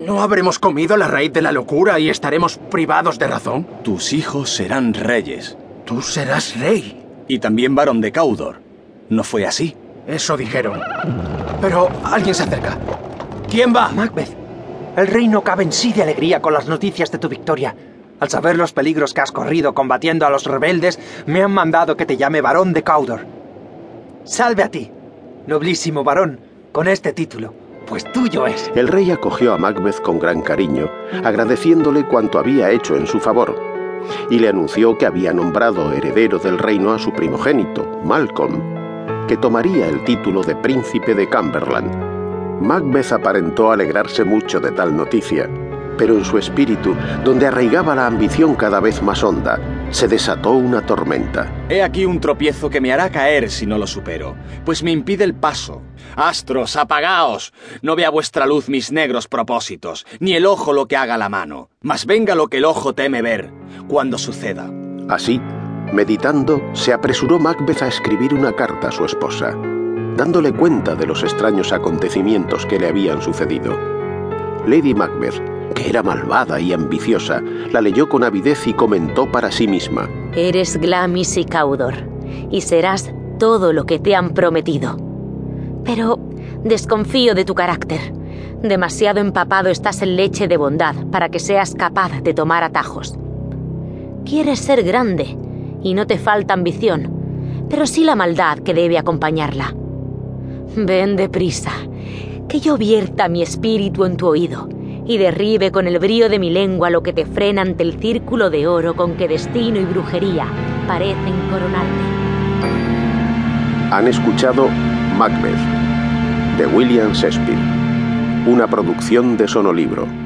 ¿No habremos comido la raíz de la locura y estaremos privados de razón? Tus hijos serán reyes. Tú serás rey. Y también varón de Caudor. ¿No fue así? Eso dijeron. Pero alguien se acerca. ¿Quién va? Macbeth, el reino cabe en sí de alegría con las noticias de tu victoria. Al saber los peligros que has corrido combatiendo a los rebeldes, me han mandado que te llame varón de Caudor. Salve a ti, noblísimo varón, con este título, pues. El rey acogió a Macbeth con gran cariño, agradeciéndole cuanto había hecho en su favor, y le anunció que había nombrado heredero del reino a su primogénito, Malcolm, que tomaría el título de príncipe de Cumberland. Macbeth aparentó alegrarse mucho de tal noticia, pero en su espíritu, donde arraigaba la ambición cada vez más honda, se desató una tormenta. He aquí un tropiezo que me hará caer si no lo supero, pues me impide el paso. Astros, apagaos. No vea vuestra luz mis negros propósitos, ni el ojo lo que haga la mano, mas venga lo que el ojo teme ver, cuando suceda. Así, meditando, se apresuró Macbeth a escribir una carta a su esposa, dándole cuenta de los extraños acontecimientos que le habían sucedido. Lady Macbeth que era malvada y ambiciosa, la leyó con avidez y comentó para sí misma. Eres Glamis y Caudor, y serás todo lo que te han prometido. Pero desconfío de tu carácter. Demasiado empapado estás en leche de bondad para que seas capaz de tomar atajos. Quieres ser grande, y no te falta ambición, pero sí la maldad que debe acompañarla. Ven deprisa, que yo vierta mi espíritu en tu oído y derribe con el brío de mi lengua lo que te frena ante el círculo de oro con que destino y brujería parecen coronarte. Han escuchado Macbeth de William Shakespeare, una producción de Sonolibro.